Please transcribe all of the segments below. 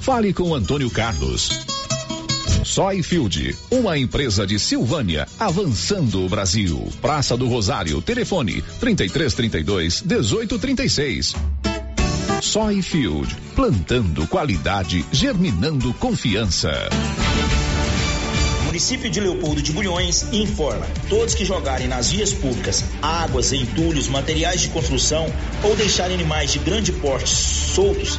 Fale com Antônio Carlos. Soy Field, uma empresa de Silvânia, avançando o Brasil. Praça do Rosário, telefone 3332 1836. Soy Field, plantando qualidade, germinando confiança. Município de Leopoldo de Bulhões informa: todos que jogarem nas vias públicas águas, entulhos, materiais de construção ou deixarem animais de grande porte soltos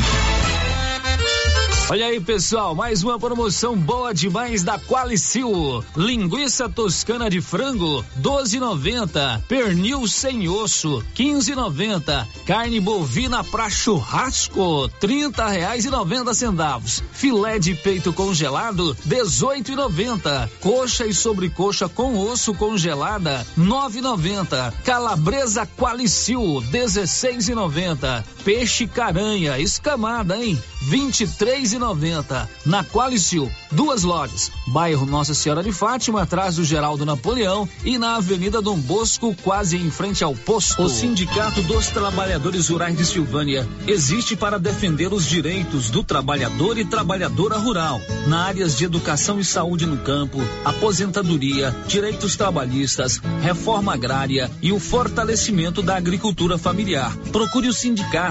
Olha aí, pessoal, mais uma promoção boa demais da Qualicil. Linguiça toscana de frango, 12,90. Pernil sem osso, 15,90. Carne bovina pra churrasco, 30 reais e 90 centavos. Filé de peito congelado, 18,90. Coxa e sobrecoxa com osso congelada, 9,90. Calabresa Qualicil, 16,90. Peixe caranha escamada, hein? 23,90 noventa na Qualicil, duas lojas, bairro Nossa Senhora de Fátima, atrás do Geraldo Napoleão e na Avenida Dom Bosco, quase em frente ao posto. O Sindicato dos Trabalhadores Rurais de Silvânia existe para defender os direitos do trabalhador e trabalhadora rural, na áreas de educação e saúde no campo, aposentadoria, direitos trabalhistas, reforma agrária e o fortalecimento da agricultura familiar. Procure o sindicato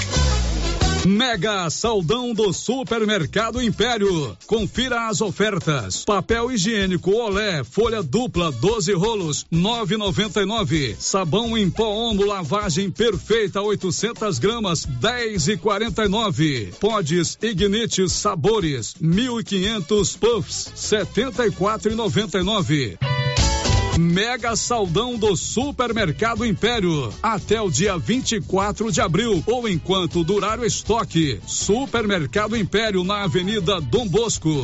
Mega Saldão do Supermercado Império. Confira as ofertas. Papel higiênico Olé, folha dupla, 12 rolos, 9,99. Sabão em pó Omo lavagem perfeita, 800 gramas, 10,49. Podes Ignite Sabores, 1.500 puffs, 74,99. Mega Saldão do Supermercado Império. Até o dia 24 de abril ou enquanto durar o estoque. Supermercado Império na Avenida Dom Bosco.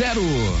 zero.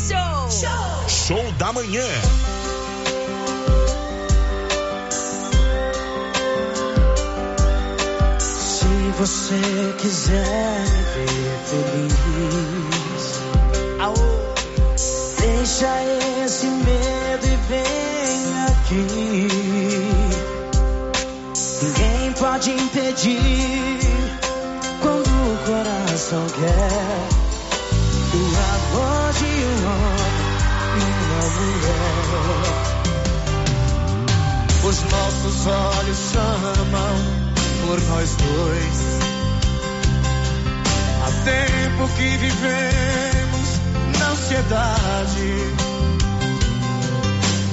show! Show, show da manhã. Se você quiser me ver feliz, deixa esse medo e vem aqui. Ninguém pode impedir quando o coração quer. Os nossos olhos chamam por nós dois. Há tempo que vivemos na ansiedade.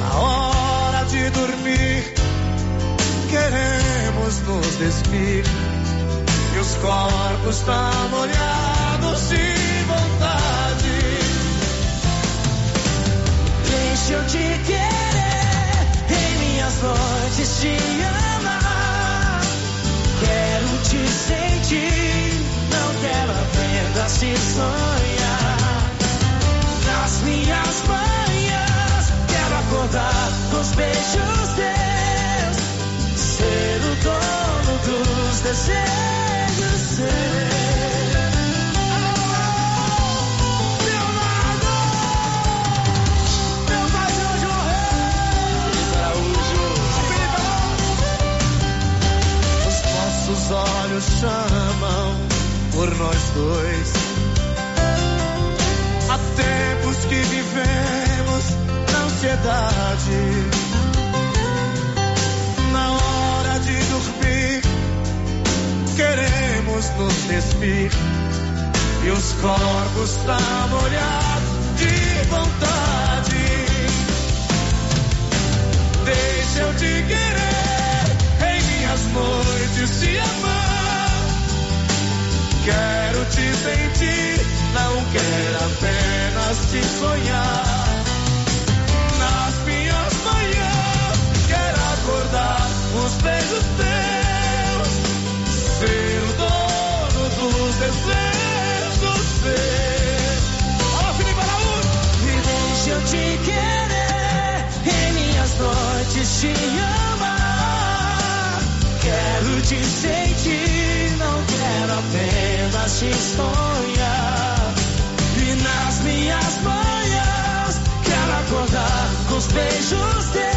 Na hora de dormir, queremos nos despir. E os corpos estão molhados de Deixa eu te querer em minhas noites te amar. Quero te sentir, não quero apenas te sonhar. Nas minhas manhãs, quero acordar com os beijos teus. Ser o dono dos desejos seus. Olhos chamam por nós dois. Há tempos que vivemos na ansiedade. Na hora de dormir, queremos nos despir. E os corpos estão molhados de vontade. Deixa eu te querer em minhas noites te amar. Quero te sentir, não quero apenas te sonhar. Nas minhas manhãs, quero acordar os beijos teus. Ser o dono dos desejos seus. Alô, Felipe Araújo! E deixa eu te querer em minhas noites te amar. Te sonhar. E nas minhas manhãs, quero acordar com os beijos teus.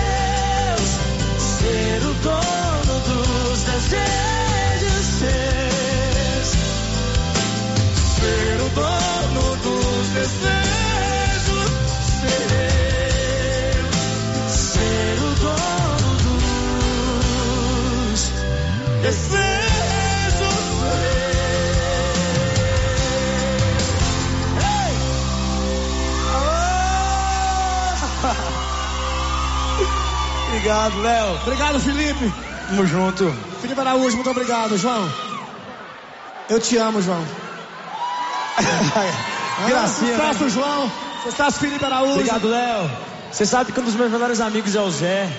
Obrigado, Léo. Obrigado, Felipe. Tamo junto. Felipe Araújo, muito obrigado, João. Eu te amo, João. Gracinha, Sucesso, João. Sucesso, Felipe Araújo. Obrigado, Léo. Você sabe que um dos meus melhores amigos é o Zé.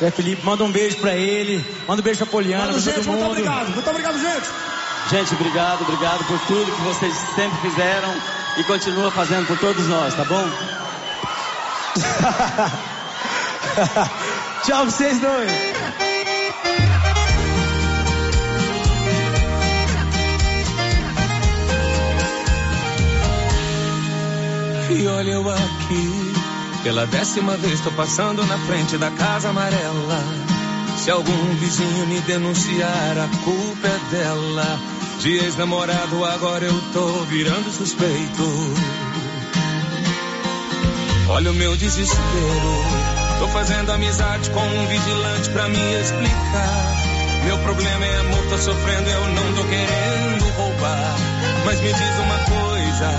Zé Felipe, manda um beijo pra ele. Manda um beijo pra Poliana, Mano, pra gente, todo mundo. muito obrigado. Muito obrigado, gente. Gente, obrigado, obrigado por tudo que vocês sempre fizeram e continua fazendo por todos nós, tá bom? Tchau pra vocês dois. E olha eu aqui, pela décima vez tô passando na frente da casa amarela. Se algum vizinho me denunciar, a culpa é dela. De ex-namorado agora eu tô virando suspeito. Olha o meu desespero. Tô fazendo amizade com um vigilante pra me explicar. Meu problema é amor, tô sofrendo, eu não tô querendo roubar. Mas me diz uma coisa,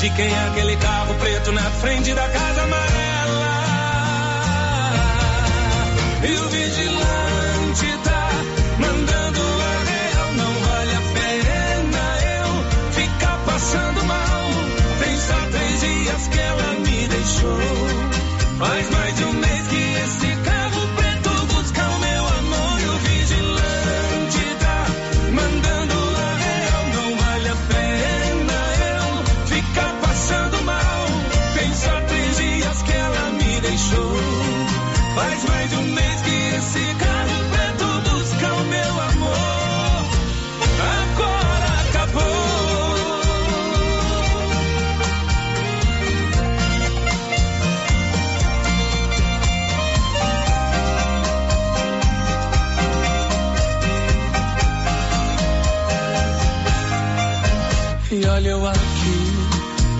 de quem é aquele carro preto na frente da casa amarela. E o vigilante tá mandando a real, não vale a pena eu ficar passando mal. Tem só três dias que ela me deixou. Faz mais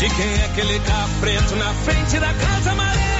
de quem é aquele carro preto na frente da casa amarela?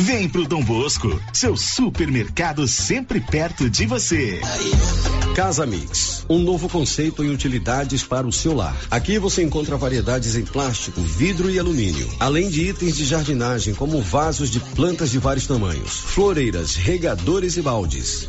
Vem pro Dom Bosco, seu supermercado sempre perto de você. Casa Mix, um novo conceito em utilidades para o seu lar. Aqui você encontra variedades em plástico, vidro e alumínio, além de itens de jardinagem como vasos de plantas de vários tamanhos, floreiras, regadores e baldes.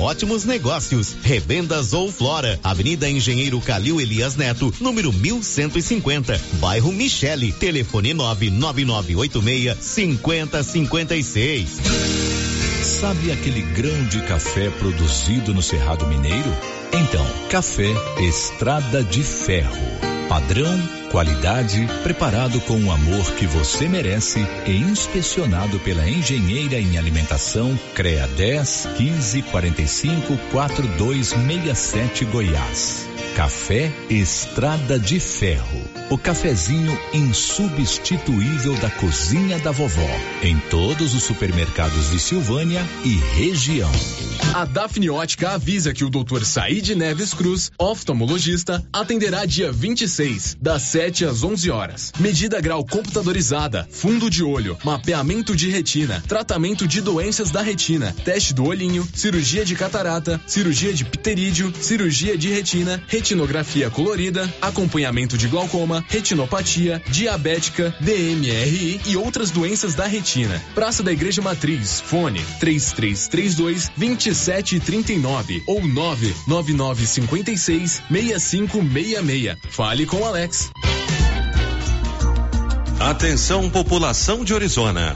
ótimos negócios. Revendas ou Flora, Avenida Engenheiro Calil Elias Neto, número 1150, bairro Michele, telefone 99986 5056. Sabe aquele grão de café produzido no Cerrado Mineiro? Então, café Estrada de Ferro. Padrão, qualidade, preparado com o amor que você merece e inspecionado pela engenheira em alimentação CREA 10 15 45 4267 Goiás. Café Estrada de Ferro. O cafezinho insubstituível da cozinha da vovó. Em todos os supermercados de Silvânia e região. A Dafne Ótica avisa que o Dr. Said Neves Cruz, oftalmologista, atenderá dia 26, das 7 às 11 horas. Medida grau computadorizada, fundo de olho, mapeamento de retina, tratamento de doenças da retina, teste do olhinho, cirurgia de catarata, cirurgia de pterídeo, cirurgia de retina, retinografia colorida, acompanhamento de glaucoma, retinopatia, diabética, DMRI e outras doenças da retina. Praça da Igreja Matriz, fone 3332 2739 ou 99956 6566. Fale com Alex. Atenção população de Orizona.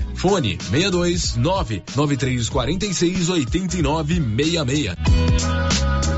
Fone 62 99346 8966.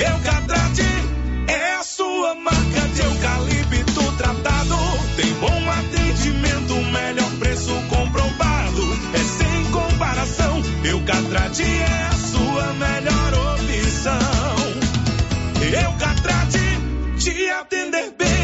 Eucatrate é a sua marca de eucalipto tratado. Tem bom atendimento, melhor preço comprovado. É sem comparação. Eucatrate é a sua melhor opção. Eucatrate te atender bem,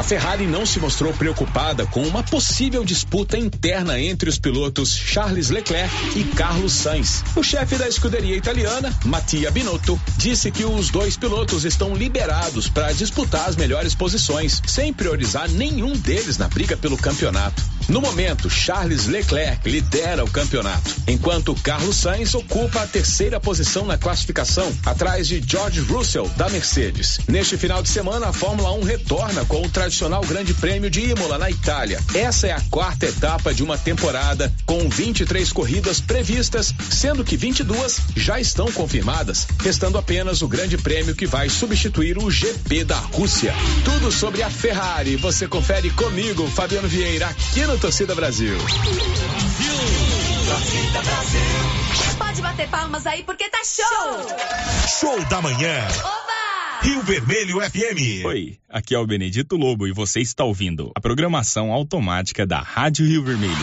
A Ferrari não se mostrou preocupada com uma possível disputa interna entre os pilotos Charles Leclerc e Carlos Sainz. O chefe da escuderia italiana, Mattia Binotto, disse que os dois pilotos estão liberados para disputar as melhores posições, sem priorizar nenhum deles na briga pelo campeonato. No momento, Charles Leclerc lidera o campeonato, enquanto Carlos Sainz ocupa a terceira posição na classificação, atrás de George Russell, da Mercedes. Neste final de semana, a Fórmula 1 retorna com o tradicional Grande Prêmio de Imola, na Itália. Essa é a quarta etapa de uma temporada, com 23 corridas previstas, sendo que 22 já estão confirmadas, restando apenas o Grande Prêmio que vai substituir o GP da Rússia. Tudo sobre a Ferrari você confere comigo, Fabiano Vieira, aqui no Torcida Brasil. Torcida Brasil. Pode bater palmas aí porque tá show! Show da manhã. Rio Vermelho FM. Oi, aqui é o Benedito Lobo e você está ouvindo a programação automática da Rádio Rio Vermelho.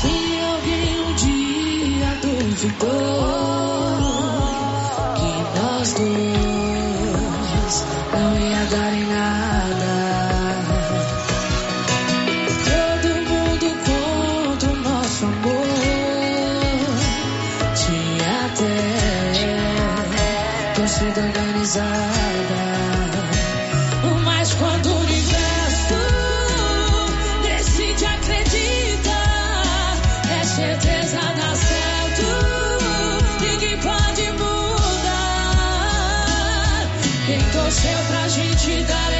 Se alguém um dia duvidou Mas quando o universo decide acreditar, é certeza dá certo. Ninguém pode mudar. Quem torceu pra gente dar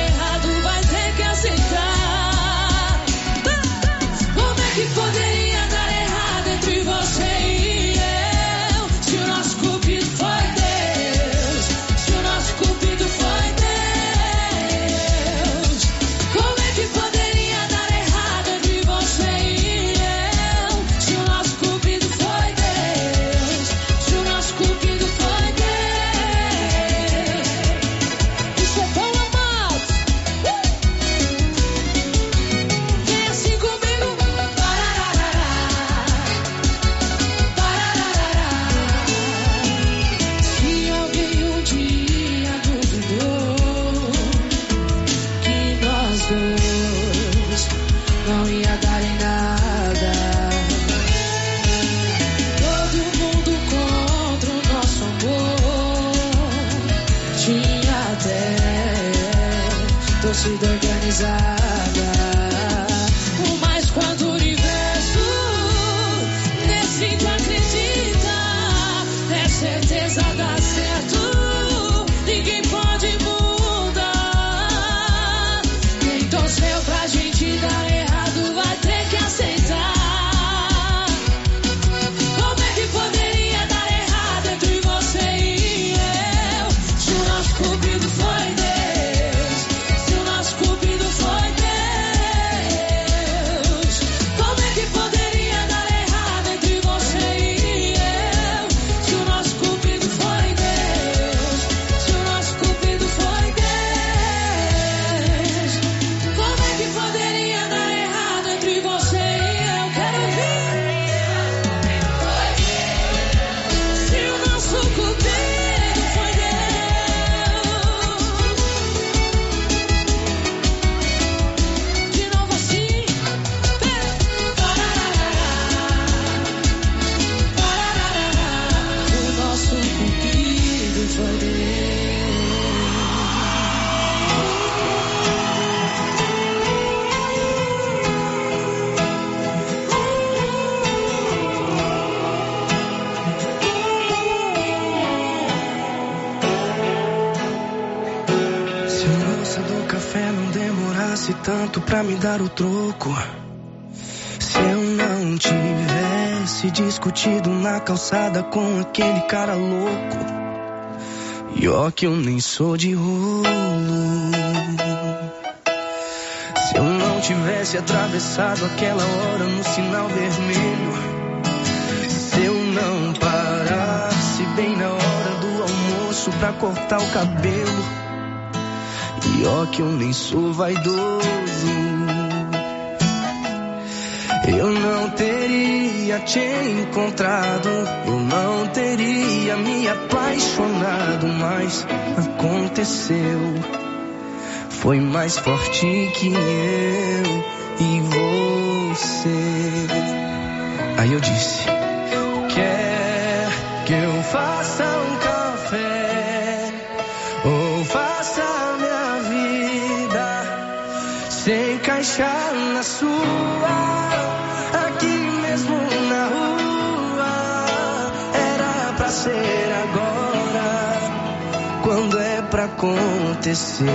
na calçada com aquele cara louco. E ó que eu nem sou de rolo. Se eu não tivesse atravessado aquela hora no sinal vermelho. Se eu não parasse bem na hora do almoço pra cortar o cabelo. E ó que eu nem sou vaidoso. Eu não teria te encontrado, eu não teria me apaixonado, mas aconteceu. Foi mais forte que eu e você. Aí eu disse: Quer que eu faça um café? Ou faça minha vida se encaixar na sua? Quando é pra acontecer,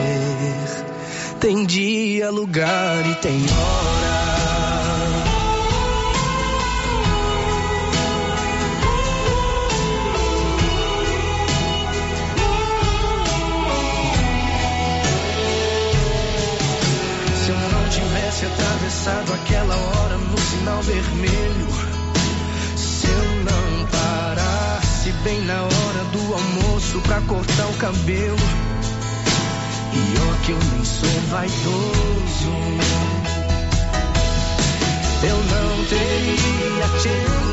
tem dia, lugar e tem hora. Se eu não tivesse atravessado aquela hora no sinal vermelho, se eu não parasse bem na hora do almoço pra cortar o cabelo, e ó que eu nem sou vaidoso, eu não teria te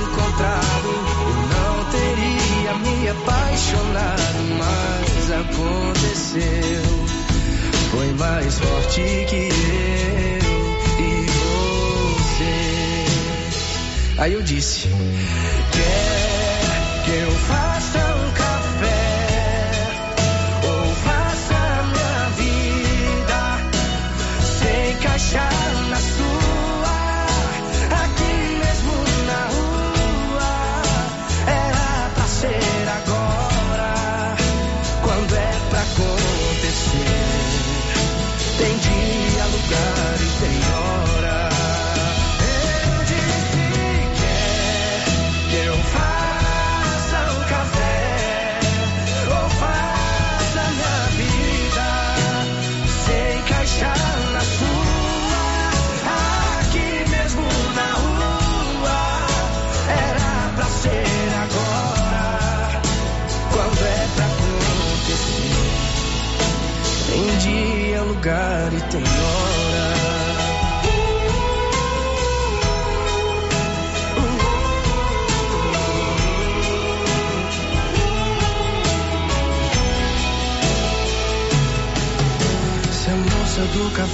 encontrado, eu não teria me apaixonado, mas aconteceu. Foi mais forte que eu e você. Aí eu disse: Quer que eu faça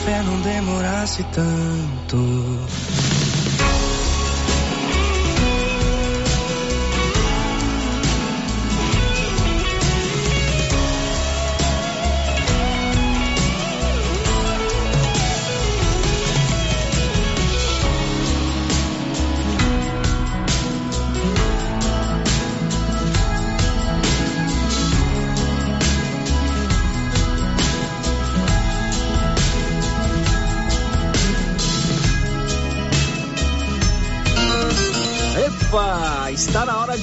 café não demorasse tanto.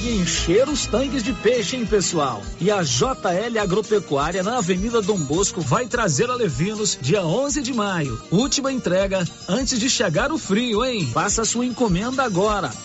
De encher os tanques de peixe, hein, pessoal? E a JL Agropecuária na Avenida Dom Bosco vai trazer a Levinos dia 11 de maio. Última entrega antes de chegar o frio, hein? Faça sua encomenda agora.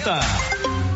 80.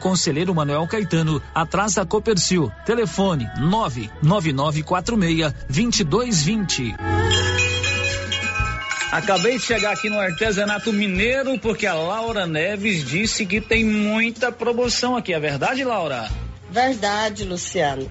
Conselheiro Manuel Caetano, atrás da Copercil. Telefone 99946 2220. Acabei de chegar aqui no artesanato mineiro porque a Laura Neves disse que tem muita promoção aqui. É verdade, Laura? Verdade, Luciano.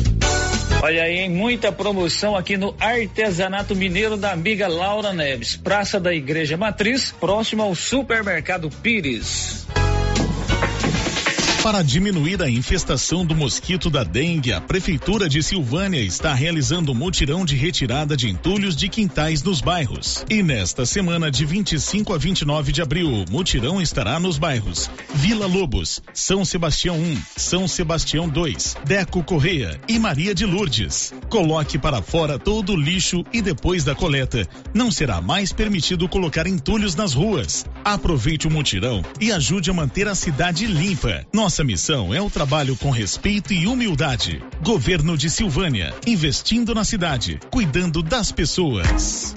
Olha aí, muita promoção aqui no Artesanato Mineiro da amiga Laura Neves, Praça da Igreja Matriz, próximo ao Supermercado Pires. Para diminuir a infestação do mosquito da dengue, a Prefeitura de Silvânia está realizando um mutirão de retirada de entulhos de quintais nos bairros. E nesta semana, de 25 a 29 de abril, o mutirão estará nos bairros Vila Lobos, São Sebastião 1, São Sebastião 2, Deco Correia e Maria de Lourdes. Coloque para fora todo o lixo e depois da coleta, não será mais permitido colocar entulhos nas ruas. Aproveite o mutirão e ajude a manter a cidade limpa. Nossa missão é o trabalho com respeito e humildade. Governo de Silvânia, investindo na cidade, cuidando das pessoas.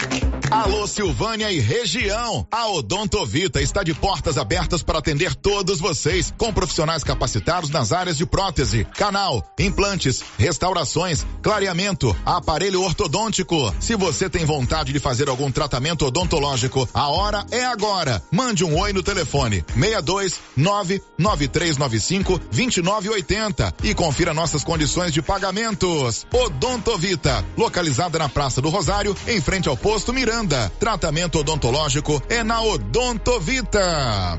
Alô Silvânia e região. A Odontovita está de portas abertas para atender todos vocês, com profissionais capacitados nas áreas de prótese, canal, implantes, restaurações, clareamento, aparelho ortodôntico. Se você tem vontade de fazer algum tratamento odontológico, a hora é agora. Mande um oi no telefone 62 99395 2980 e confira nossas condições de pagamentos. Odontovita, localizada na Praça do Rosário, em frente ao posto Miranda. Tratamento odontológico é na Odontovita.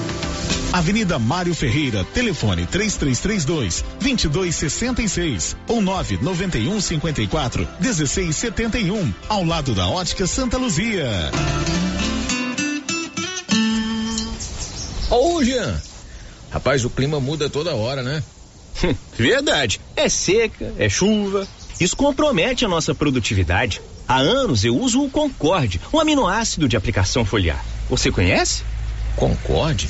Avenida Mário Ferreira, telefone 3332 2266 ou 991 54 1671, ao lado da Ótica Santa Luzia. Ô, Jean. Rapaz, o clima muda toda hora, né? Verdade. É seca, é chuva. Isso compromete a nossa produtividade. Há anos eu uso o Concorde, um aminoácido de aplicação foliar. Você conhece? Concorde?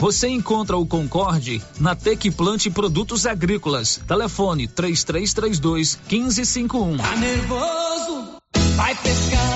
Você encontra o Concorde na Tec Plante Produtos Agrícolas. Telefone 3332 1551. Tá nervoso? Vai pescar.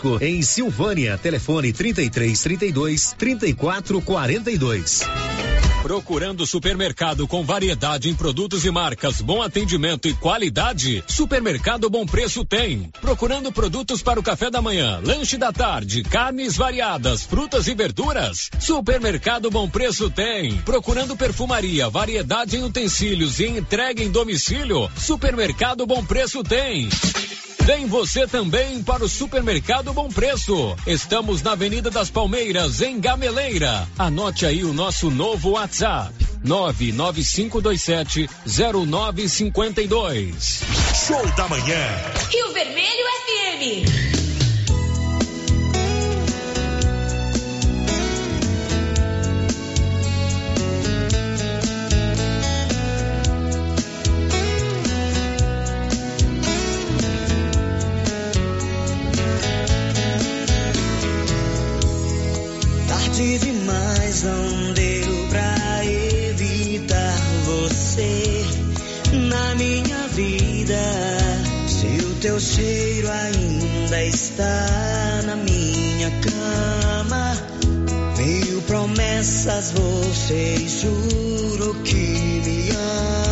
em Silvânia. Telefone 33 32 34 42. Procurando supermercado com variedade em produtos e marcas, bom atendimento e qualidade? Supermercado Bom Preço tem. Procurando produtos para o café da manhã, lanche da tarde, carnes variadas, frutas e verduras? Supermercado Bom Preço tem. Procurando perfumaria, variedade em utensílios e entrega em domicílio? Supermercado Bom Preço tem. Vem você também para o Supermercado Bom Preço. Estamos na Avenida das Palmeiras, em Gameleira. Anote aí o nosso novo WhatsApp: 995270952. Show da manhã. Rio Vermelho FM. Tarde demais não deu pra evitar você na minha vida. Se o teu cheiro ainda está na minha cama, mil promessas você jurou que me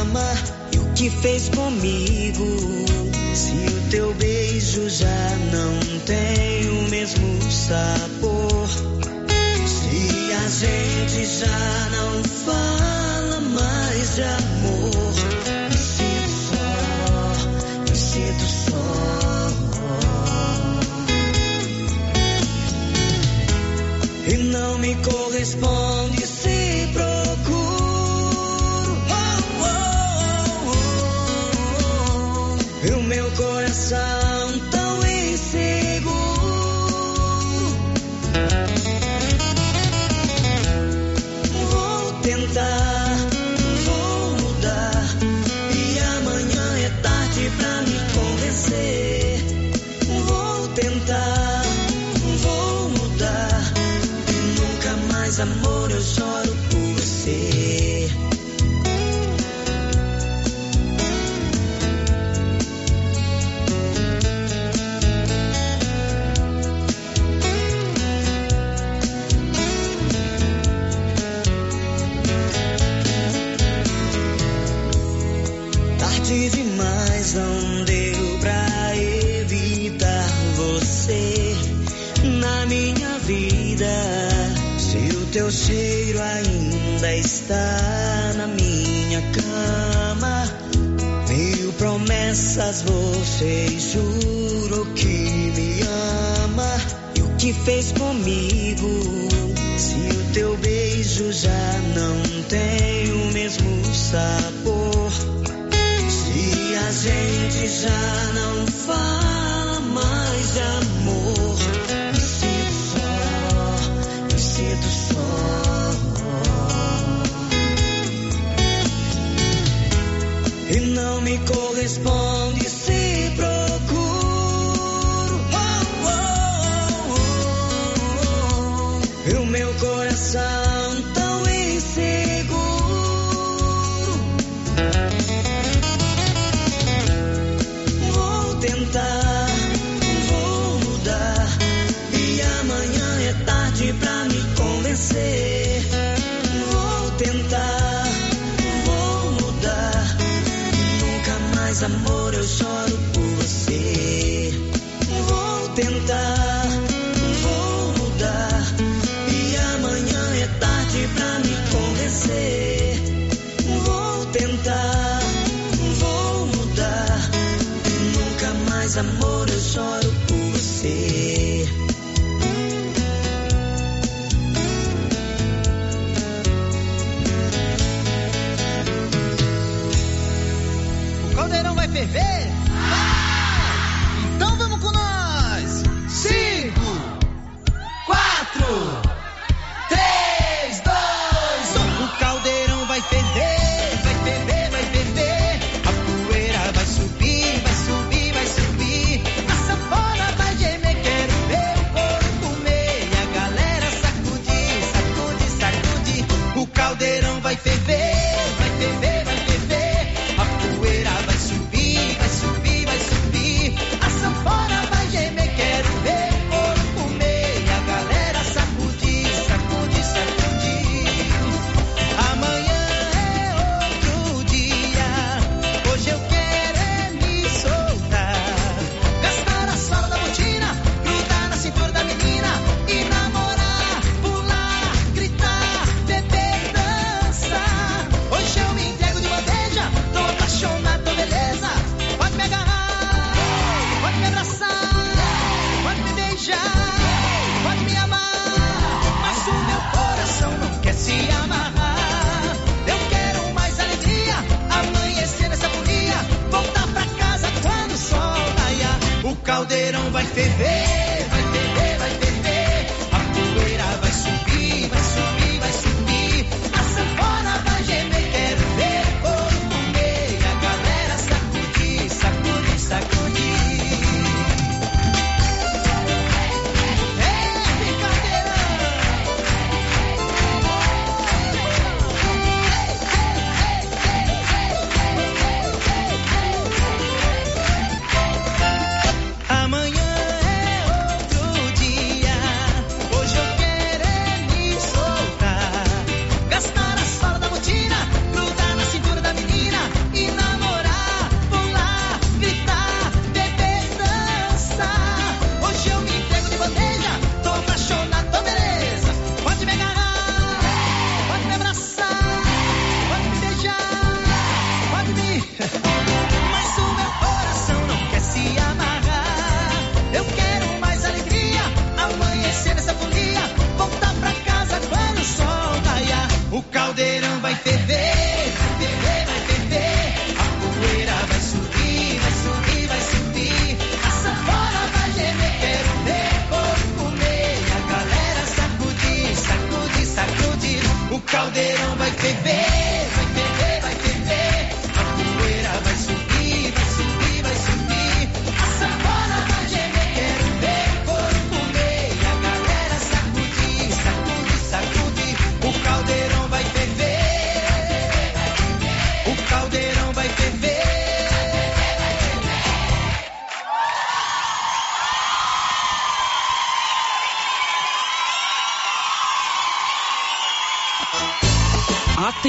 ama. E o que fez comigo? Se o teu beijo já não tem o mesmo sabor. Gente já não fala mais de amor, me sinto só, me sinto só. E não me corresponde Mas você juro que me ama. E o que fez comigo? Se o teu beijo já não tem o mesmo sabor. Se a gente já não fala mais de amor. Me sinto só, me sinto só. E não me corresponde. some more. te ve.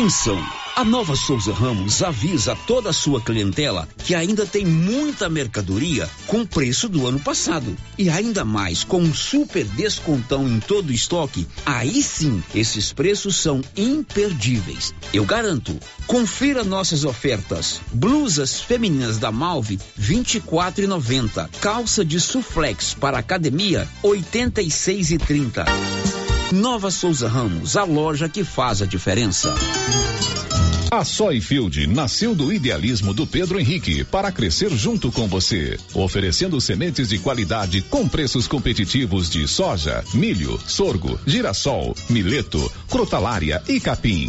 Atenção! A Nova Souza Ramos avisa toda a sua clientela que ainda tem muita mercadoria com preço do ano passado. E ainda mais, com um super descontão em todo o estoque, aí sim, esses preços são imperdíveis. Eu garanto. Confira nossas ofertas. Blusas femininas da Malve, R$ 24,90. Calça de suflex para academia, R$ 86,30. Nova Souza Ramos, a loja que faz a diferença. A Soyfield nasceu do idealismo do Pedro Henrique para crescer junto com você, oferecendo sementes de qualidade com preços competitivos de soja, milho, sorgo, girassol, mileto, crotalária e capim.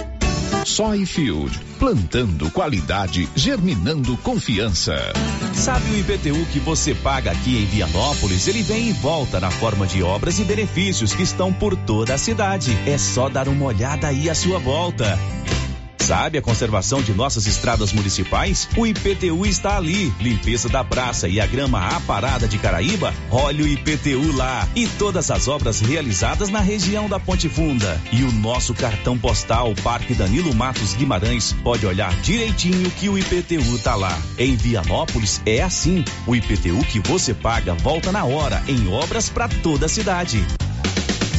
Soyfield, plantando qualidade, germinando confiança. Sabe o IPTU que você paga aqui em Vianópolis? Ele vem e volta na forma de obras e benefícios que estão por toda a cidade. É só dar uma olhada aí à sua volta. Sabe a conservação de nossas estradas municipais? O IPTU está ali. Limpeza da praça e a grama aparada de Caraíba? Olha o IPTU lá. E todas as obras realizadas na região da Ponte Funda. E o nosso cartão postal Parque Danilo Matos Guimarães pode olhar direitinho que o IPTU tá lá. Em Vianópolis é assim. O IPTU que você paga volta na hora em obras para toda a cidade.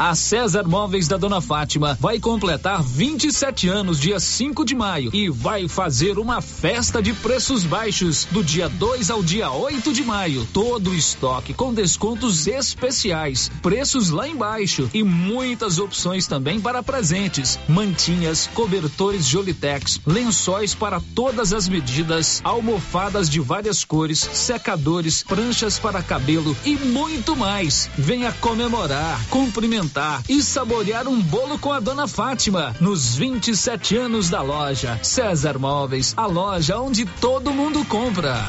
A César Móveis da Dona Fátima vai completar 27 anos dia 5 de maio e vai fazer uma festa de preços baixos do dia 2 ao dia 8 de maio. Todo o estoque com descontos especiais, preços lá embaixo e muitas opções também para presentes, mantinhas, cobertores Jolitex, lençóis para todas as medidas, almofadas de várias cores, secadores, pranchas para cabelo e muito mais. Venha comemorar, cumprimentar e saborear um bolo com a dona Fátima nos 27 anos da loja César Móveis, a loja onde todo mundo compra.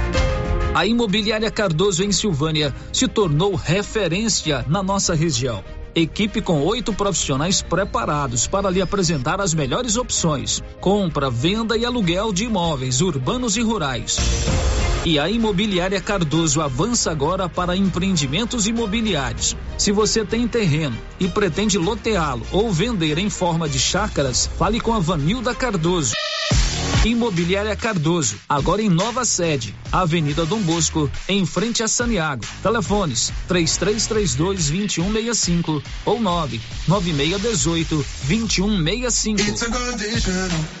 A Imobiliária Cardoso em Silvânia se tornou referência na nossa região. Equipe com oito profissionais preparados para lhe apresentar as melhores opções: compra, venda e aluguel de imóveis urbanos e rurais. E a Imobiliária Cardoso avança agora para empreendimentos imobiliários. Se você tem terreno e pretende loteá-lo ou vender em forma de chácaras, fale com a Vanilda Cardoso. Imobiliária Cardoso, agora em nova sede, Avenida Dom Bosco, em frente a Saniago. Telefones 3332 2165 ou 99618 2165.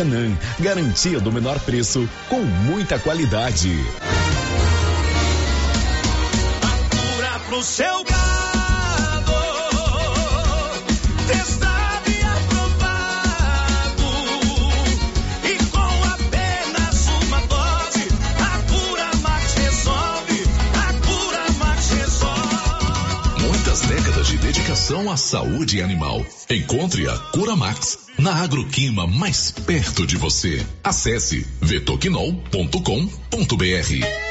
Maracanã. Garantia do menor preço com muita qualidade. Cura pro seu gado. Testado e aprovado. E com apenas uma dose, a Cura Max resolve. A Cura Max resolve. Muitas décadas de dedicação à saúde animal. Encontre a Cura Max na Agroquima mais perto de você. Acesse vetoquinol.com.br.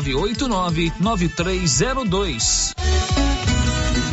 9989-9302.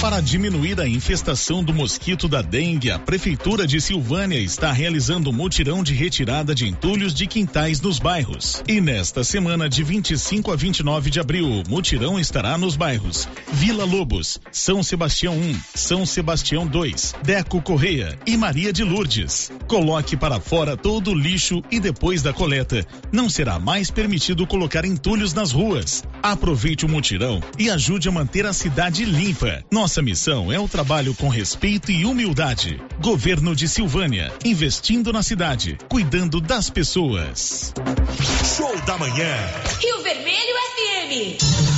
Para diminuir a infestação do mosquito da dengue, a Prefeitura de Silvânia está realizando um mutirão de retirada de entulhos de quintais nos bairros. E nesta semana, de 25 a 29 de abril, o mutirão estará nos bairros Vila Lobos, São Sebastião 1, São Sebastião 2, Deco Correia e Maria de Lourdes. Coloque para fora todo o lixo e depois da coleta, não será mais permitido colocar entulhos nas ruas. Aproveite o mutirão e ajude a manter a cidade limpa. Nossa missão é o trabalho com respeito e humildade. Governo de Silvânia, investindo na cidade, cuidando das pessoas. Show da manhã. Rio Vermelho FM.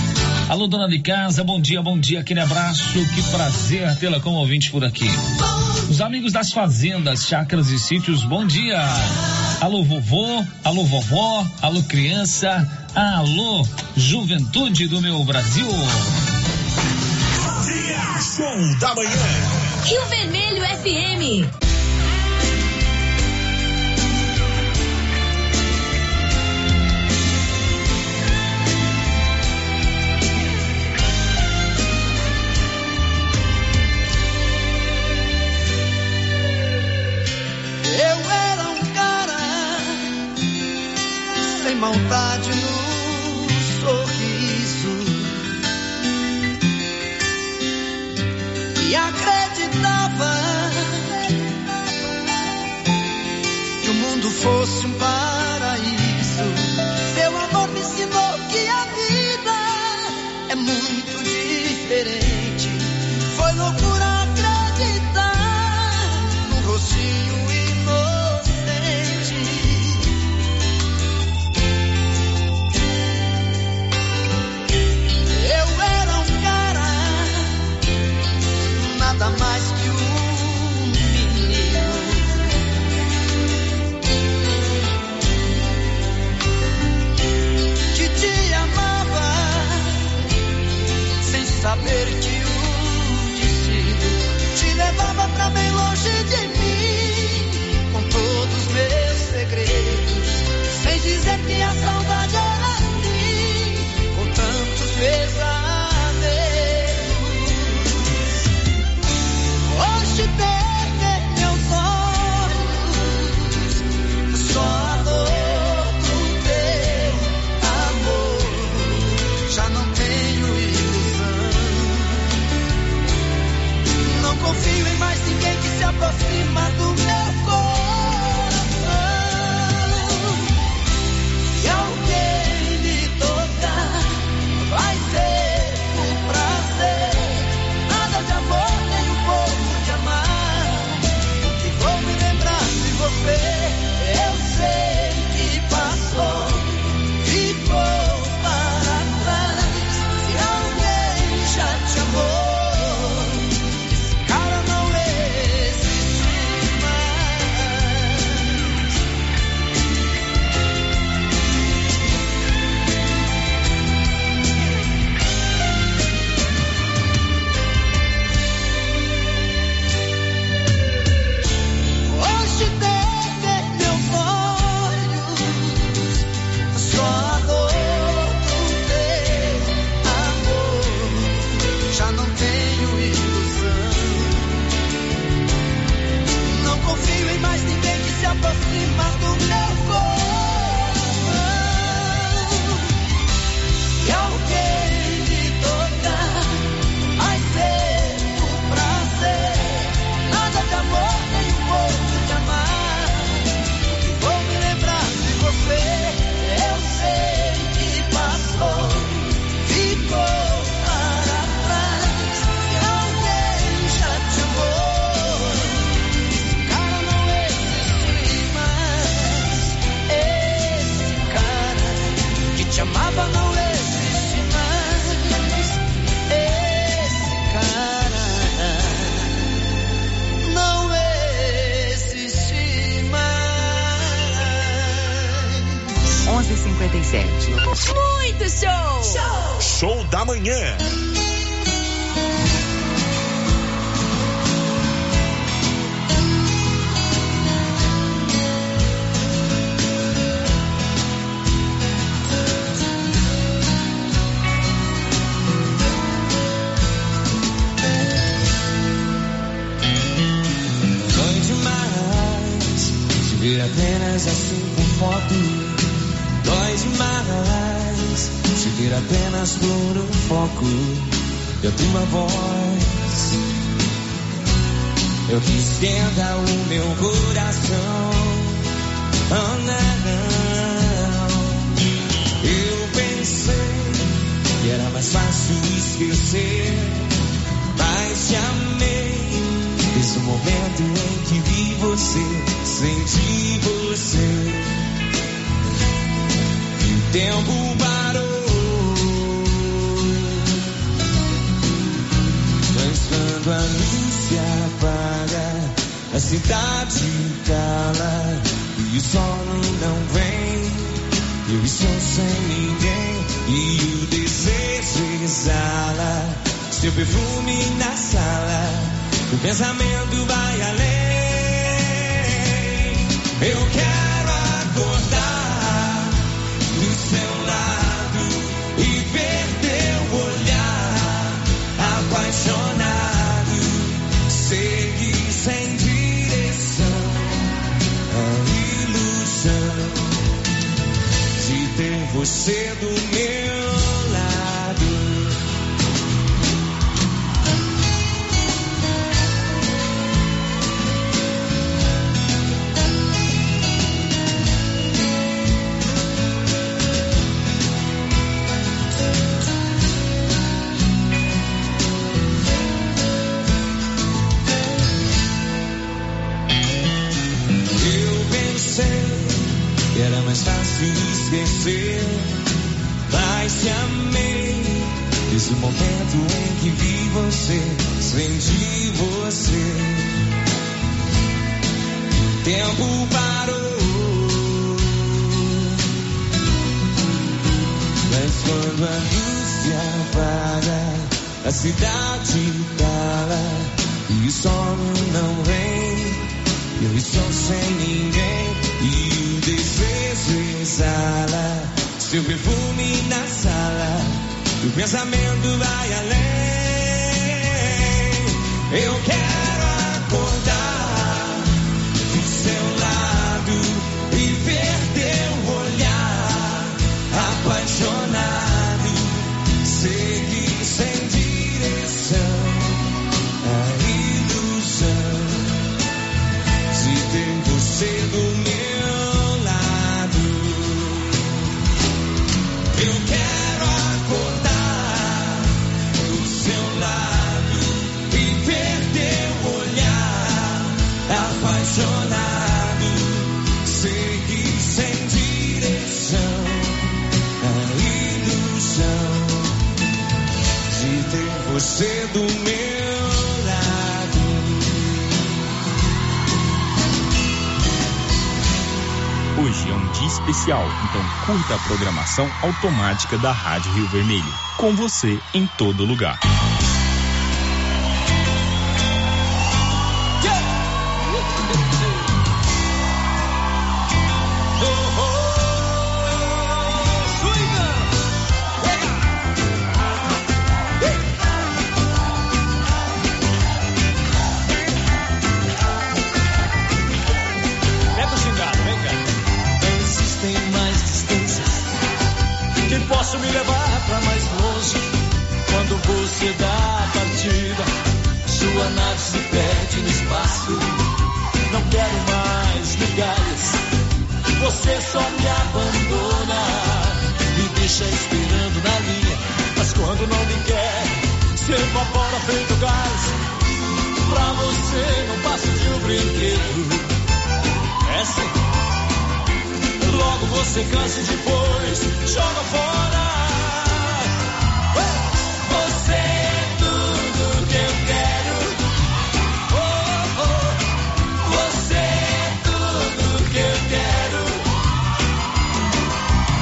Alô, dona de casa, bom dia, bom dia, aquele abraço, que prazer tê-la como ouvinte por aqui. Os amigos das fazendas, chácaras e sítios, bom dia. Alô, vovô, alô, vovó, alô, criança, alô, juventude do meu Brasil. Show da manhã. Rio Vermelho FM. Maldade no sorriso e acreditava que o mundo fosse 世界 Eu quero acordar do seu lado e ver teu olhar apaixonado, seguir sem direção, a ilusão de ter você do meu De momento em que vi você, senti você. O tempo parou. Mas quando a luz se apaga, a cidade cala e o sono não vem. Eu estou sem ninguém e o desejo exala seu perfume na o pensamento vai além. Eu quero especial, então curta a programação automática da Rádio Rio Vermelho. Com você em todo lugar. Que possam me levar pra mais longe. Quando você dá a partida, sua nave se perde no espaço. Não quero mais migalhas, você só me abandona. Me deixa esperando na linha, mas quando não me quer, se evapora feito gás. Pra você não passo de um brinquedo. É sim. Logo você cansa e depois joga fora. Você é tudo que eu quero. Oh, oh. Você é tudo que eu quero.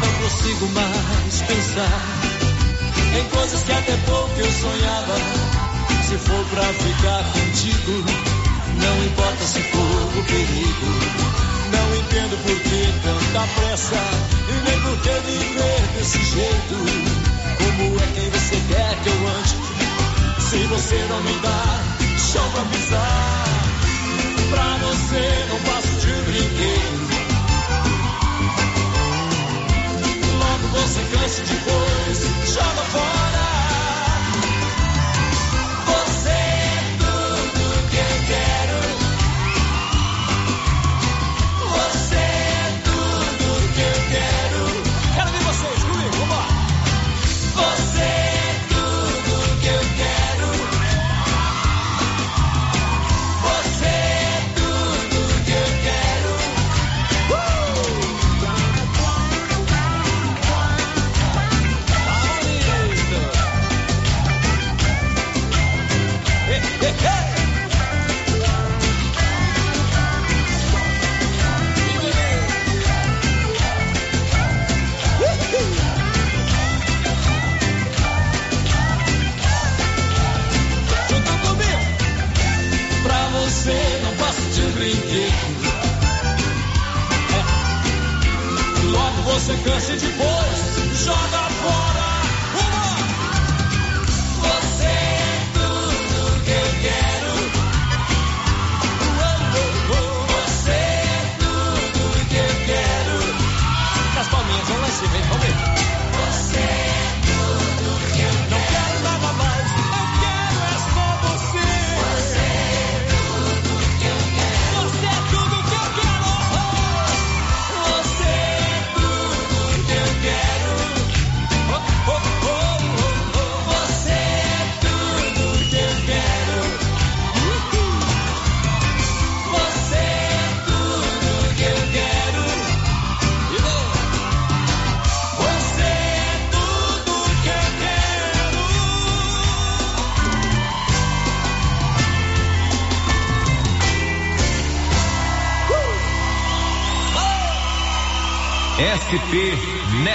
Não consigo mais pensar em coisas que até pouco eu sonhava. Se for pra ficar contigo, não importa se for o perigo. Entendo por que tanta pressa e nem por que viver desse jeito. Como é quem você quer que eu ande? Se você não me dá chão pra pisar, pra você não passo de brinquedo. Logo você cansa depois joga fora.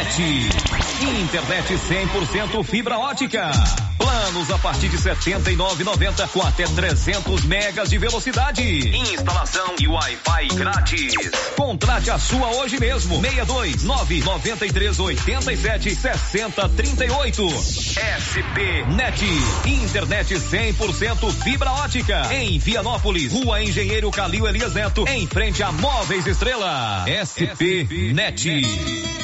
SP Net. Internet 100% fibra ótica. Plano planos a partir de 79,90 com até 300 megas de velocidade. Instalação e Wi-Fi grátis. Contrate a sua hoje mesmo. 62 993 87 60 38. SP Net. Internet 100% fibra ótica. Em Vianópolis, Rua Engenheiro Calil Elias Neto, em frente a Móveis Estrela. SP, Net.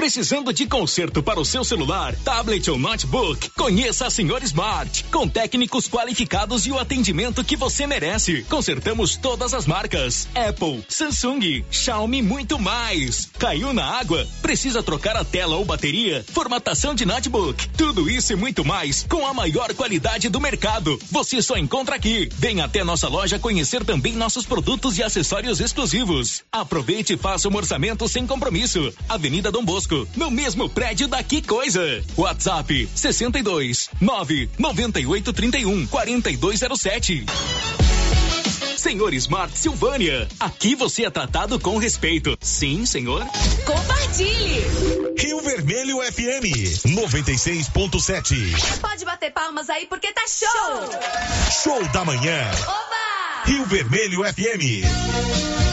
Precisando de conserto para o seu celular, tablet ou notebook? Conheça a Senhor Smart, com técnicos qualificados e o atendimento que você merece. Consertamos todas as marcas: Apple, Samsung, Xiaomi, muito mais. Caiu na água? Precisa trocar a tela ou bateria? Formatação de notebook? Tudo isso e muito mais com a maior qualidade do mercado. Você só encontra aqui. Venha até nossa loja conhecer também nossos produtos e acessórios exclusivos. Aproveite e faça um orçamento sem compromisso. Avenida Dom Bosco no mesmo prédio da Que Coisa. WhatsApp 62 9 98 31 4207. Senhor Smart Silvânia, aqui você é tratado com respeito. Sim, senhor? Compartilhe! Rio Vermelho FM 96.7. Pode bater palmas aí porque tá show! Show da manhã. Oba! Rio Vermelho FM.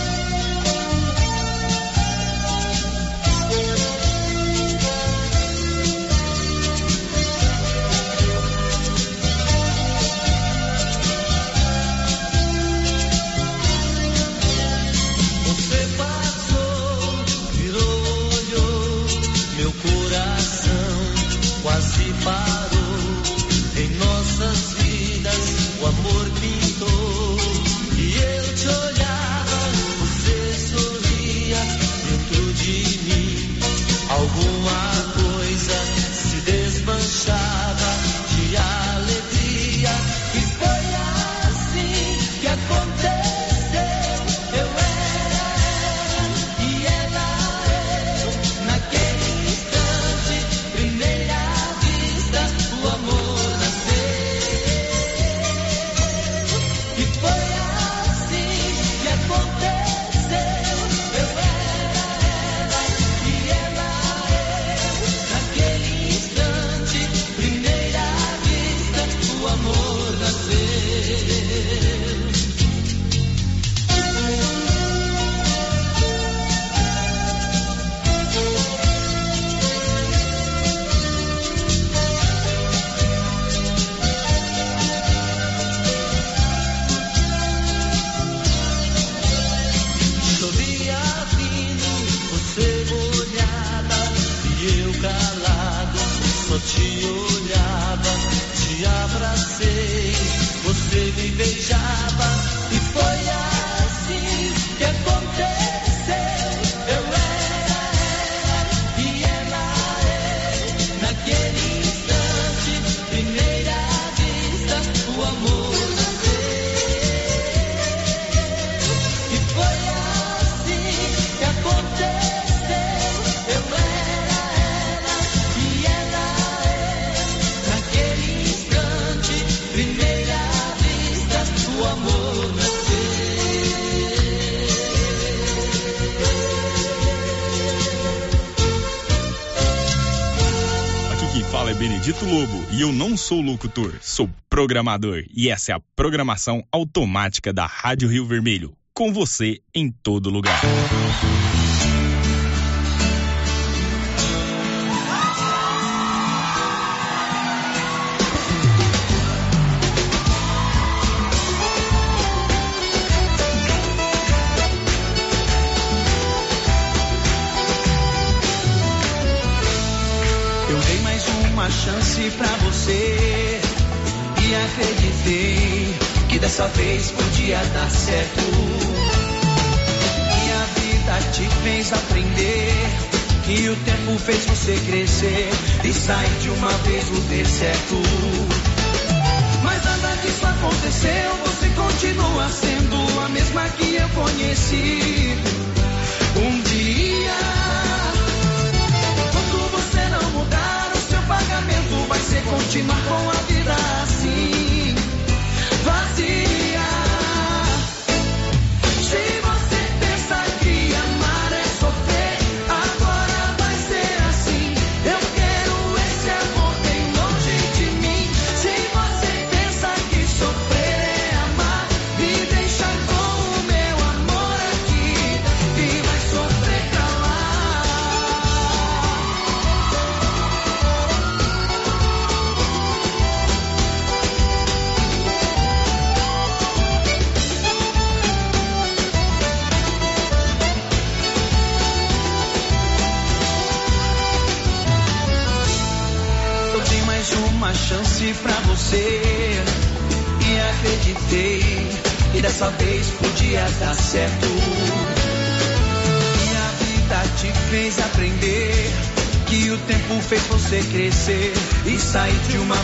Sou locutor, sou programador e essa é a programação automática da Rádio Rio Vermelho, com você em todo lugar. Dessa vez podia dar certo. E a vida te fez aprender que o tempo fez você crescer e sair de uma vez no deserto. Mas nada disso aconteceu, você continua sendo a mesma que eu conheci. Sair de uma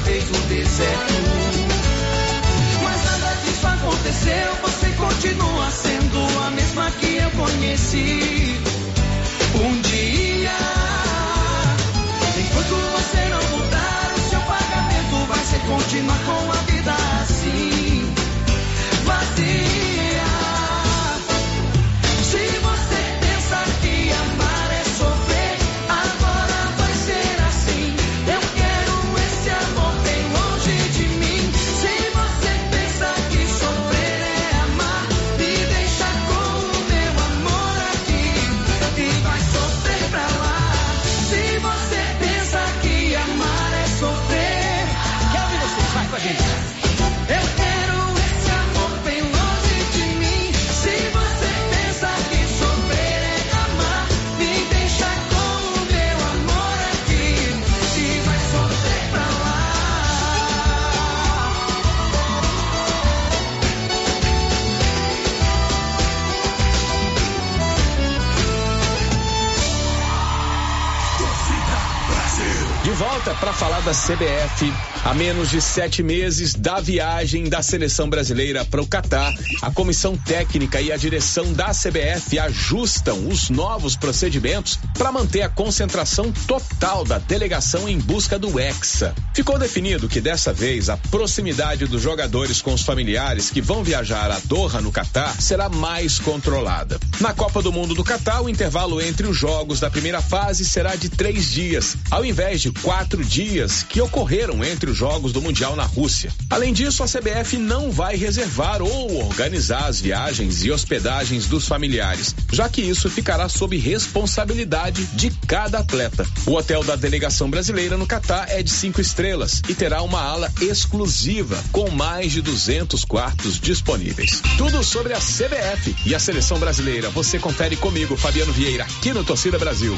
CBF. A menos de sete meses da viagem da seleção brasileira para o Catar, a comissão técnica e a direção da CBF ajustam os novos procedimentos para manter a concentração total da delegação em busca do Hexa. Ficou definido que dessa vez a proximidade dos jogadores com os familiares que vão viajar a Doha, no Catar, será mais controlada. Na Copa do Mundo do Catar, o intervalo entre os jogos da primeira fase será de três dias, ao invés de quatro dias que ocorreram entre os jogos do Mundial na Rússia. Além disso, a CBF não vai reservar ou organizar as viagens e hospedagens dos familiares, já que isso ficará sob responsabilidade de cada atleta. O hotel da delegação brasileira no Catar é de cinco estrelas e terá uma ala exclusiva com mais de 200 quartos disponíveis. Tudo sobre a CBF e a seleção brasileira você confere comigo, Fabiano Vieira, aqui no Torcida Brasil.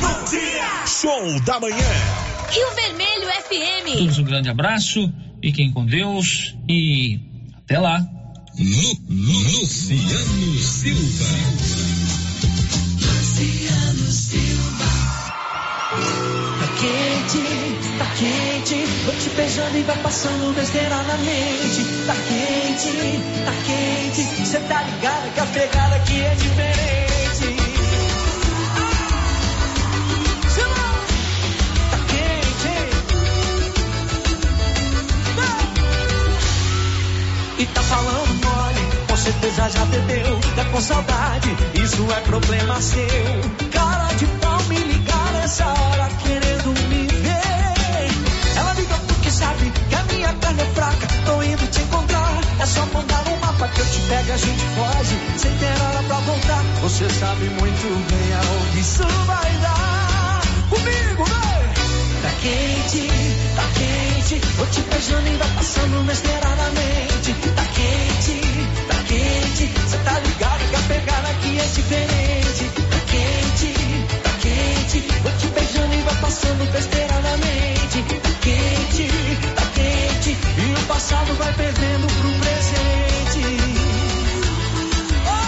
Bom dia! Show da manhã! Rio Vermelho FM. Todos um grande abraço, fiquem com Deus e até lá. Luciano Silva. Luciano Silva. Tá quente, tá quente. Vou te beijando e vai passando besteira na mente. Tá quente, tá quente. Cê tá ligado que a pegada aqui é diferente. Tá quente. E tá falando certeza já bebeu, tá com saudade, isso é problema seu. Cara de pau me ligar nessa hora querendo me ver. Ela liga porque sabe que a minha perna é fraca, tô indo te encontrar. É só mandar um mapa que eu te pego, a gente foge, sem ter hora pra voltar. Você sabe muito bem aonde isso vai dar. Comigo, vem! Tá quente, tá quente. Vou te beijando e vai passando besteira na mente. Quente, tá quente. Cê tá ligado que a pegada aqui é diferente. Tá quente, tá quente. Vou te beijando e vai passando besteira na mente. Tá quente, tá quente. E o passado vai perdendo pro presente. Oh!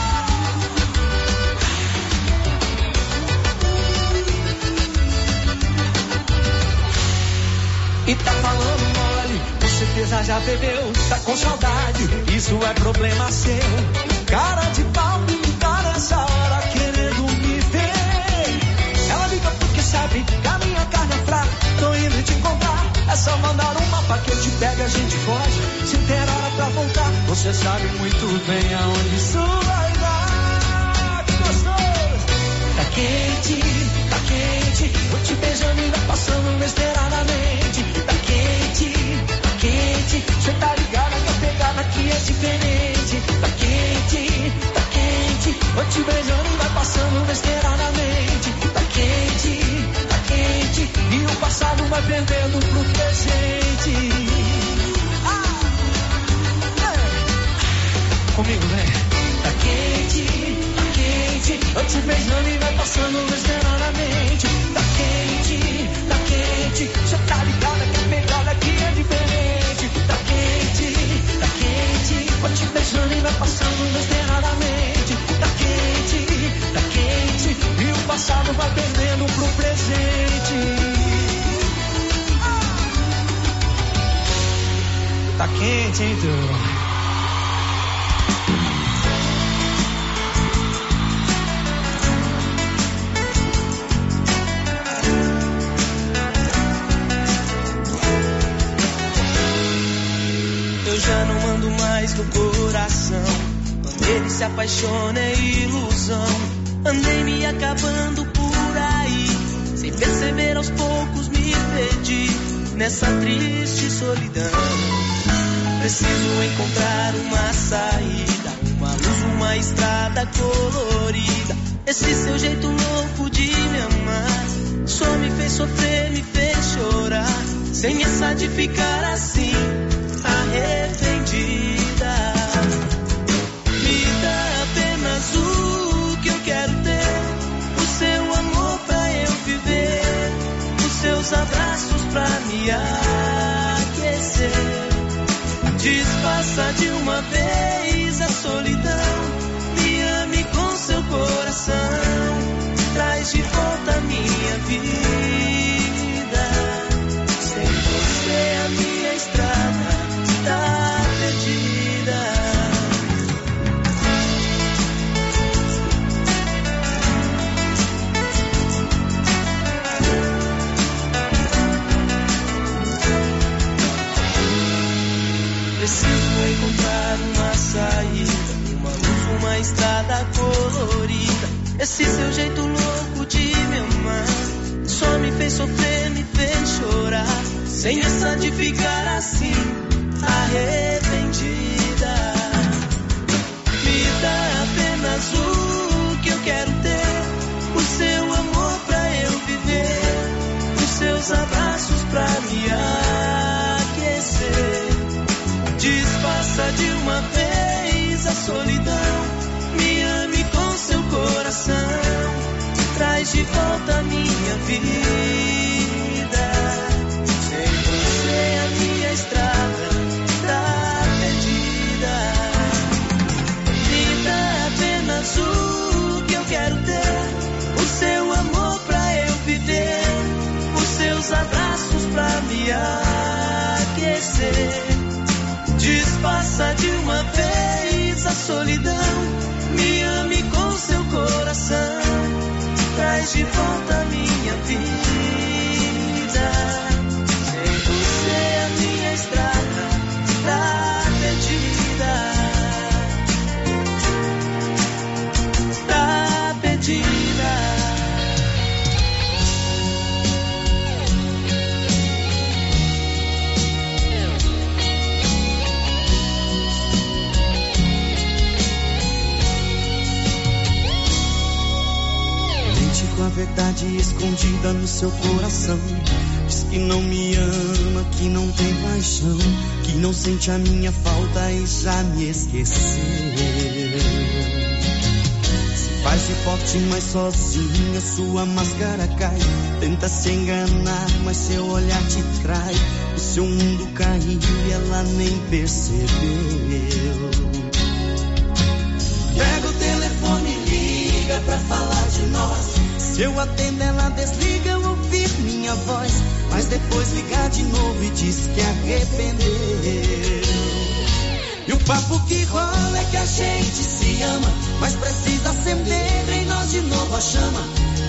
E tá falando certeza já bebeu, tá com saudade. Isso é problema seu. Cara de pau me dá nessa hora querendo me ver. Ela liga porque sabe que a minha carne é fraca. Tô indo te encontrar. É só mandar um mapa que eu te pego, a gente foge. Se ter hora pra voltar, você sabe muito bem aonde isso vai dar. Que gostoso! Tá quente, tá quente. Vou te beijando e vai passando inesperadamente. Cê tá ligada que a pegada aqui é diferente. Tá quente, tá quente. Vou te beijando e vai passando inesperadamente. Tá quente, tá quente. E o passado vai perdendo pro presente. Ah. Comigo, vem. Tá quente, tá quente. Eu te beijando e vai passando passado vai perdendo pro presente. Tá quente? Eu já não mando mais no coração. Ele se apaixona é ilusão. Andei me acabando por aí. Sem perceber aos poucos me perdi nessa triste solidão. Preciso encontrar uma saída, uma luz, uma estrada colorida. Esse seu jeito louco de me amar só me fez sofrer, me fez chorar. Sem essa de ficar assim, arrependida. Pra me aquecer. Desfaça de uma vez a solidão. Me ame com seu coração. Traz de volta minha vida. Encontrar uma saída, uma luz, uma estrada colorida. Esse seu jeito louco de me amar só me fez sofrer, me fez chorar. Sem essa de ficar assim, arrependida. Me dá apenas o que eu quero solidão. Me ame com seu coração. Traz de volta a minha vida. before. Escondida no seu coração. Diz que não me ama, que não tem paixão, que não sente a minha falta e já me esqueceu. Se faz de forte, mas sozinha sua máscara cai. Tenta se enganar, mas seu olhar te trai. O seu mundo caiu e ela nem percebeu. Eu atendo, ela desliga eu ouvir minha voz. Mas depois ligar de novo e diz que arrependeu. E o papo que rola é que a gente se ama, mas precisa acender em nós de novo a chama.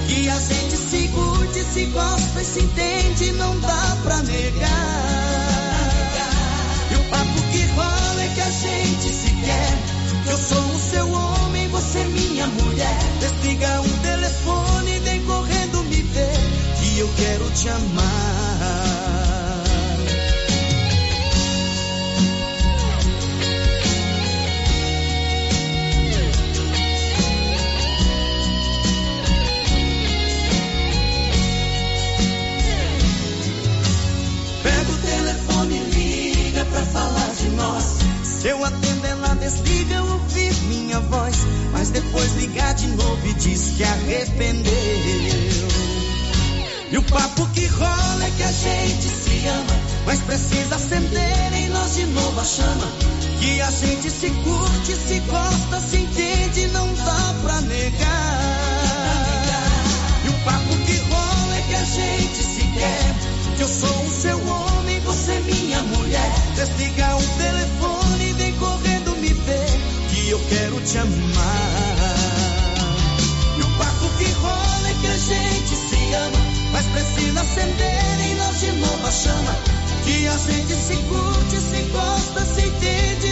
Que a gente se curte, se gosta e se entende, não dá pra negar. E o papo que rola é que a gente se quer. Que eu sou o seu homem, você é minha mulher. Desliga o telefone, eu quero te amar. Pega o telefone liga pra falar de nós. Se eu atendo, ela desliga, ouvir minha voz. Mas depois ligar de novo e diz que arrependeu. E o papo que rola é que a gente se ama. Mas precisa acender em nós de novo a chama. Que a gente se curte, se gosta, se entende, não dá pra negar. E o papo que rola é que a gente se quer. Que eu sou o seu homem, você minha mulher. Desliga o telefone vem correndo me ver. Que eu quero te amar. Gente se curte, se gosta, se entende,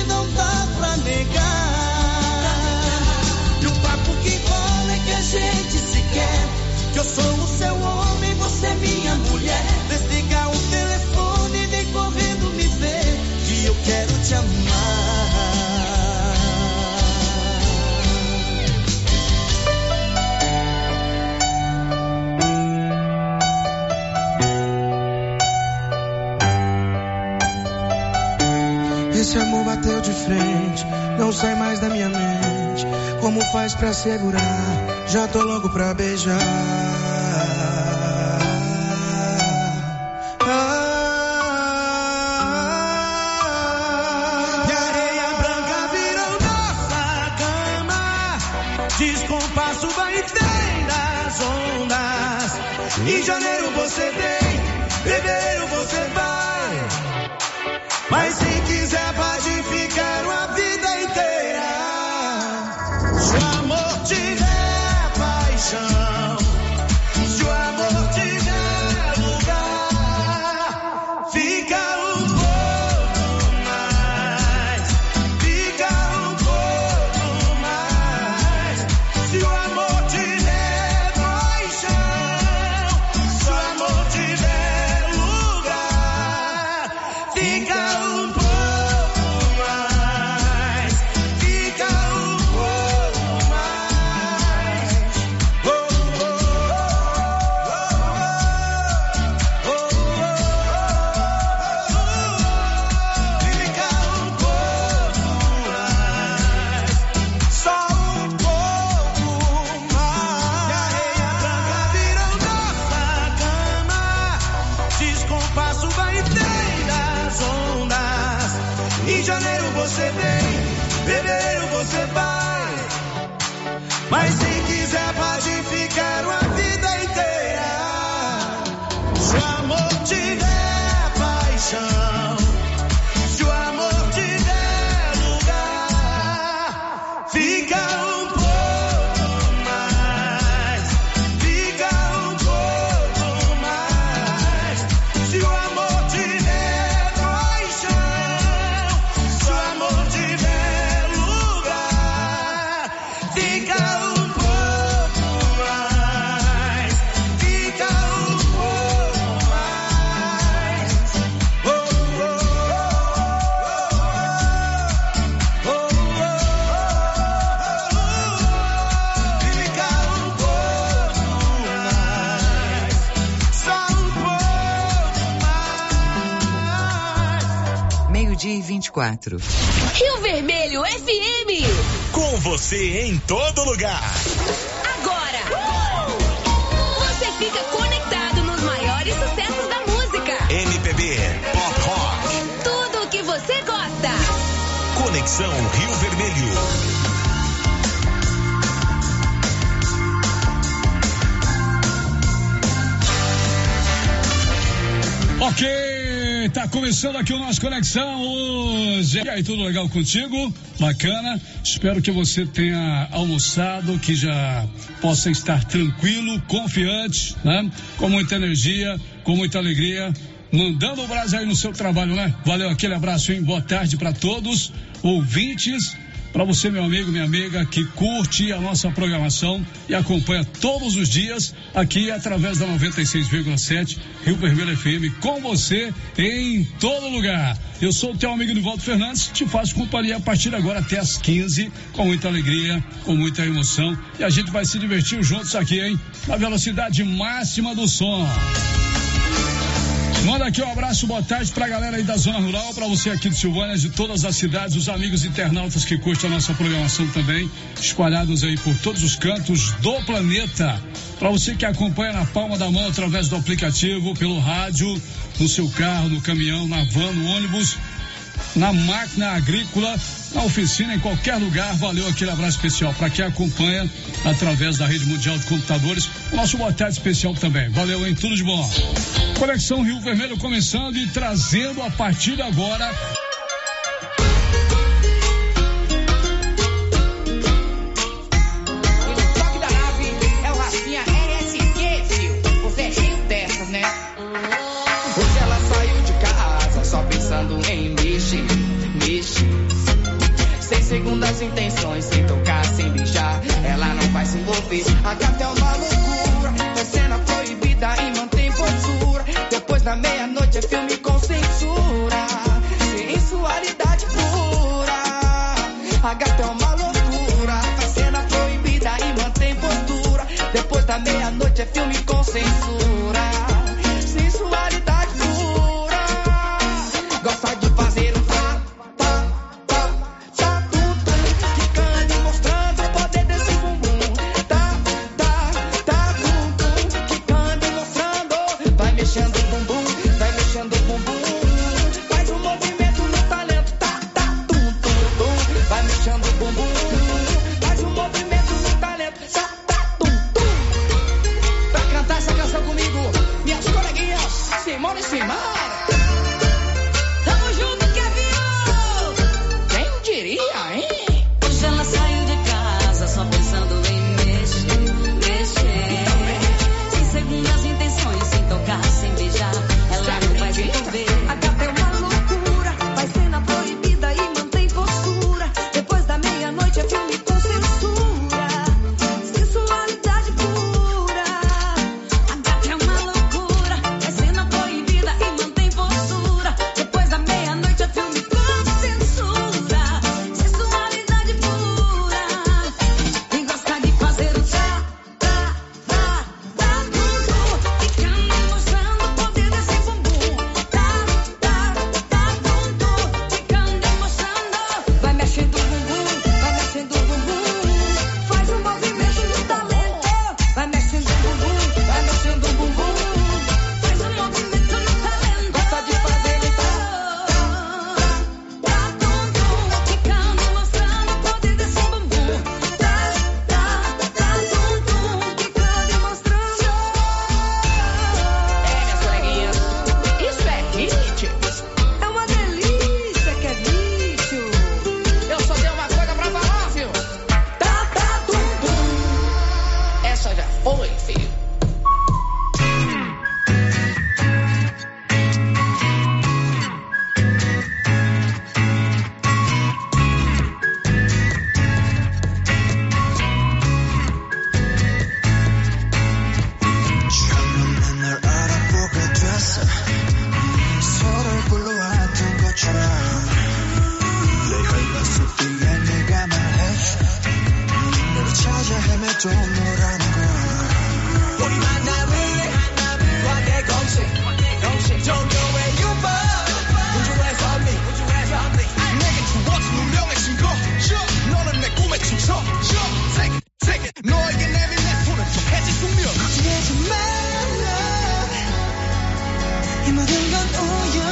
não sai mais da minha mente. Como faz pra segurar? Já tô louco pra beijar. E a areia branca virou nossa cama. Descompasso vai e vem das ondas. Em janeiro você vem, 24. Rio Vermelho FM. Com você em todo lugar. Agora. Você fica conectado nos maiores sucessos da música. MPB, pop rock. Tudo o que você gosta. Conexão Rio Vermelho. Ok, tá começando aqui o nosso Conexão hoje. E aí, tudo legal contigo? Bacana. Espero que você tenha almoçado, que já possa estar tranquilo, confiante, né? Com muita energia, com muita alegria. Mandando o Brasil aí no seu trabalho, né? Valeu, aquele abraço, hein? Boa tarde para todos, ouvintes para você, meu amigo, minha amiga, que curte a nossa programação e acompanha todos os dias aqui através da 96,7 Rio Vermelho FM, com você em todo lugar. Eu sou o teu amigo Nivaldo Fernandes, te faço companhia a partir agora até as 15, com muita alegria, com muita emoção. E a gente vai se divertir juntos aqui, hein? Na velocidade máxima do som. Manda aqui um abraço, boa tarde pra galera aí da Zona Rural, pra você aqui de Silvânia, de todas as cidades, os amigos internautas que curtem a nossa programação também, espalhados aí por todos os cantos do planeta. Pra você que acompanha na palma da mão através do aplicativo, pelo rádio, no seu carro, no caminhão, na van, no ônibus, na máquina agrícola, na oficina, em qualquer lugar. Valeu aquele abraço especial para quem acompanha através da rede mundial de computadores. O nosso boa tarde especial também. Valeu, hein? Tudo de bom. Conexão Rio Vermelho começando e trazendo a partir de agora. Envolver. A gata é uma loucura. Faz cena proibida e mantém postura. Depois da meia-noite é filme com censura. Sensualidade pura. A gata é uma loucura. Faz cena proibida e mantém postura. Depois da meia-noite é filme com censura.